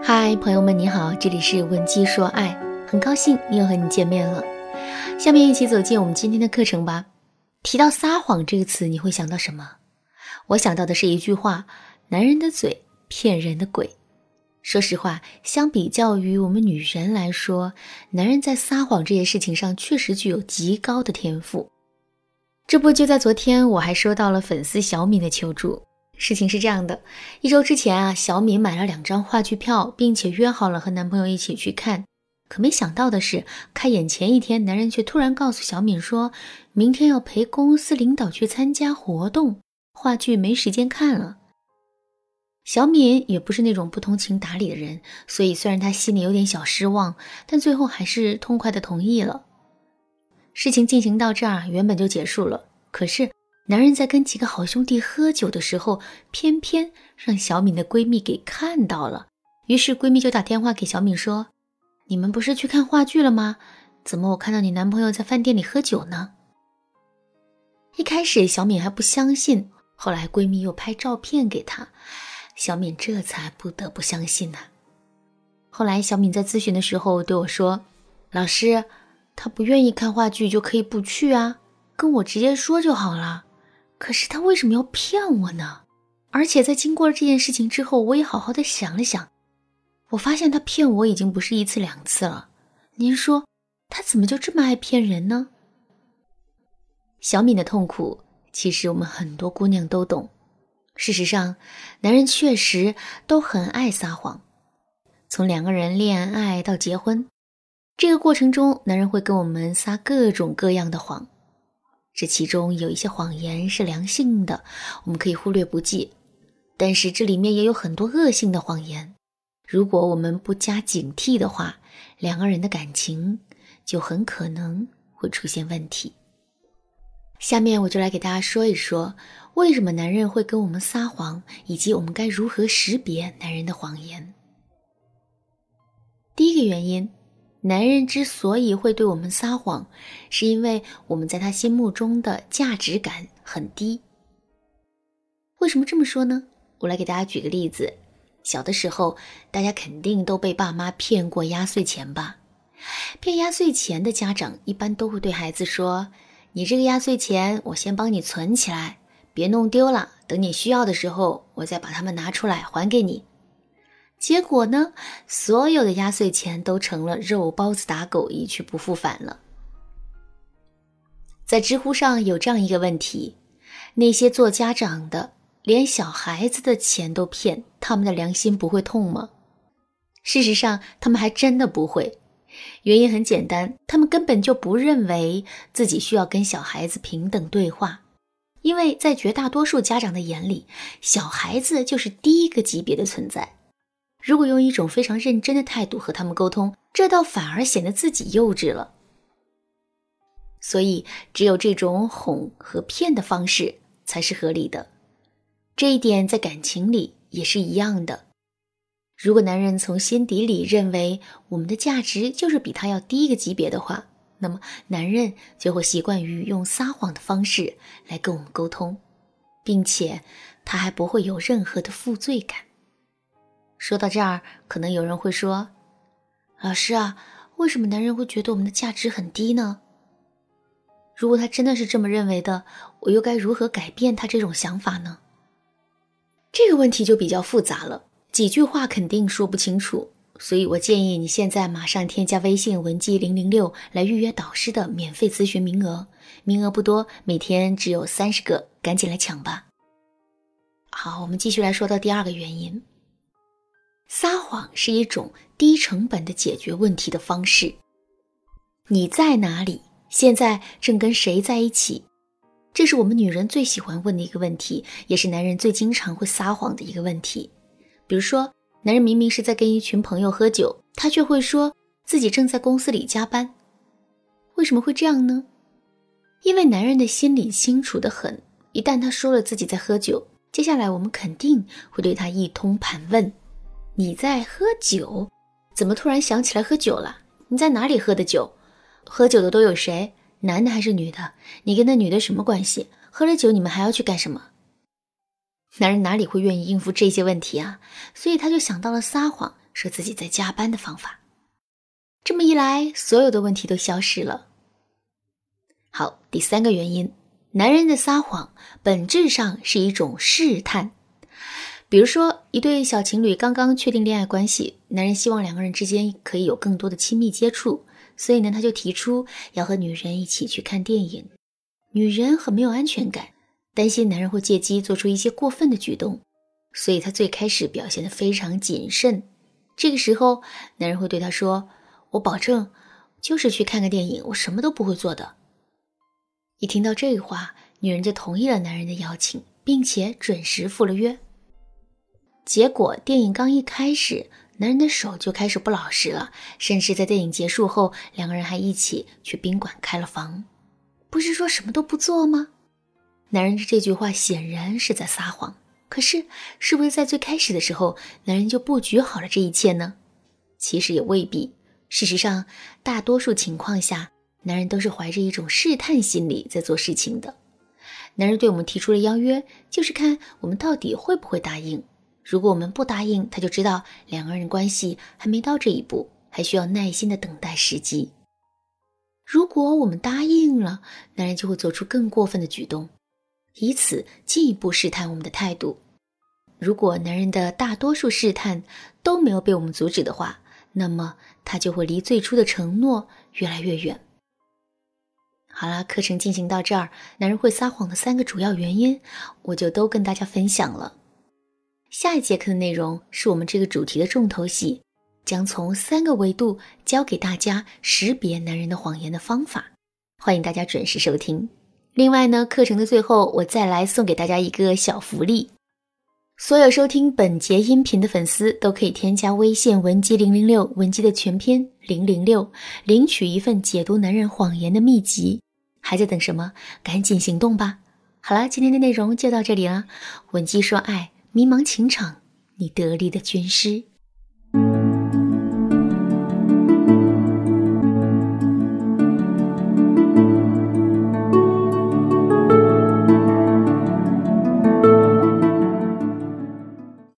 嗨，朋友们，你好，这里是文姬说爱，很高兴又和你见面了。下面一起走进我们今天的课程吧。提到撒谎这个词，你会想到什么？我想到的是一句话：男人的嘴，骗人的鬼。说实话，相比较于我们女人来说，男人在撒谎这件事情上确实具有极高的天赋。这不就在昨天，我还收到了粉丝小敏的求助。事情是这样的，一周之前啊，小敏买了两张话剧票，并且约好了和男朋友一起去看。可没想到的是，开演前一天，男人却突然告诉小敏说，明天要陪公司领导去参加活动，话剧没时间看了。小敏也不是那种不通情达理的人，所以虽然她心里有点小失望，但最后还是痛快的同意了。事情进行到这儿，原本就结束了，可是。男人在跟几个好兄弟喝酒的时候，偏偏让小敏的闺蜜给看到了。于是闺蜜就打电话给小敏说：“你们不是去看话剧了吗？怎么我看到你男朋友在饭店里喝酒呢？”一开始小敏还不相信，后来闺蜜又拍照片给她，小敏这才不得不相信呐。后来小敏在咨询的时候对我说：“老师，他不愿意看话剧就可以不去啊，跟我直接说就好了。”可是他为什么要骗我呢？而且在经过了这件事情之后，我也好好的想了想，我发现他骗我已经不是一次两次了。您说他怎么就这么爱骗人呢？小敏的痛苦，其实我们很多姑娘都懂。事实上，男人确实都很爱撒谎。从两个人恋爱到结婚，这个过程中，男人会跟我们撒各种各样的谎。这其中有一些谎言是良性的，我们可以忽略不计；但是这里面也有很多恶性的谎言，如果我们不加警惕的话，两个人的感情就很可能会出现问题。下面我就来给大家说一说，为什么男人会跟我们撒谎，以及我们该如何识别男人的谎言。第一个原因。男人之所以会对我们撒谎，是因为我们在他心目中的价值感很低。为什么这么说呢？我来给大家举个例子。小的时候，大家肯定都被爸妈骗过压岁钱吧？骗压岁钱的家长一般都会对孩子说：“你这个压岁钱，我先帮你存起来，别弄丢了。等你需要的时候，我再把它们拿出来还给你。”结果呢，所有的压岁钱都成了肉包子打狗，一去不复返了。在知乎上有这样一个问题：那些做家长的连小孩子的钱都骗，他们的良心不会痛吗？事实上，他们还真的不会。原因很简单，他们根本就不认为自己需要跟小孩子平等对话，因为在绝大多数家长的眼里，小孩子就是低一个级别的存在。如果用一种非常认真的态度和他们沟通，这倒反而显得自己幼稚了。所以，只有这种哄和骗的方式才是合理的。这一点在感情里也是一样的。如果男人从心底里认为我们的价值就是比他要低一个级别的话，那么男人就会习惯于用撒谎的方式来跟我们沟通，并且他还不会有任何的负罪感。说到这儿，可能有人会说：“老师啊，为什么男人会觉得我们的价值很低呢？如果他真的是这么认为的，我又该如何改变他这种想法呢？”这个问题就比较复杂了，几句话肯定说不清楚，所以我建议你现在马上添加微信文姬零零六来预约导师的免费咨询名额，名额不多，每天只有三十个，赶紧来抢吧。好，我们继续来说到第二个原因。撒谎是一种低成本的解决问题的方式。你在哪里？现在正跟谁在一起？这是我们女人最喜欢问的一个问题，也是男人最经常会撒谎的一个问题。比如说，男人明明是在跟一群朋友喝酒，他却会说自己正在公司里加班。为什么会这样呢？因为男人的心里清楚的很，一旦他说了自己在喝酒，接下来我们肯定会对他一通盘问。你在喝酒？怎么突然想起来喝酒了？你在哪里喝的酒？喝酒的都有谁？男的还是女的？你跟那女的什么关系？喝了酒你们还要去干什么？男人哪里会愿意应付这些问题啊？所以他就想到了撒谎，说自己在加班的方法。这么一来，所有的问题都消失了。好，第三个原因，男人的撒谎本质上是一种试探。比如说，一对小情侣刚刚确定恋爱关系，男人希望两个人之间可以有更多的亲密接触，所以呢，他就提出要和女人一起去看电影。女人很没有安全感，担心男人会借机做出一些过分的举动，所以他最开始表现得非常谨慎。这个时候，男人会对她说：“我保证，就是去看个电影，我什么都不会做的。”一听到这话，女人就同意了男人的邀请，并且准时赴了约。结果电影刚一开始，男人的手就开始不老实了，甚至在电影结束后，两个人还一起去宾馆开了房。不是说什么都不做吗？男人这句话显然是在撒谎。可是，是不是在最开始的时候，男人就布局好了这一切呢？其实也未必。事实上，大多数情况下，男人都是怀着一种试探心理在做事情的。男人对我们提出了邀约，就是看我们到底会不会答应。如果我们不答应，他就知道两个人关系还没到这一步，还需要耐心的等待时机。如果我们答应了，男人就会做出更过分的举动，以此进一步试探我们的态度。如果男人的大多数试探都没有被我们阻止的话，那么他就会离最初的承诺越来越远。好啦，课程进行到这儿，男人会撒谎的三个主要原因，我就都跟大家分享了。下一节课的内容是我们这个主题的重头戏，将从三个维度教给大家识别男人的谎言的方法。欢迎大家准时收听。另外呢，课程的最后我再来送给大家一个小福利：所有收听本节音频的粉丝都可以添加微信文姬零零六，文姬的全篇零零六，领取一份解读男人谎言的秘籍。还在等什么？赶紧行动吧！好了，今天的内容就到这里了。文姬说爱。迷茫情场，你得力的军师。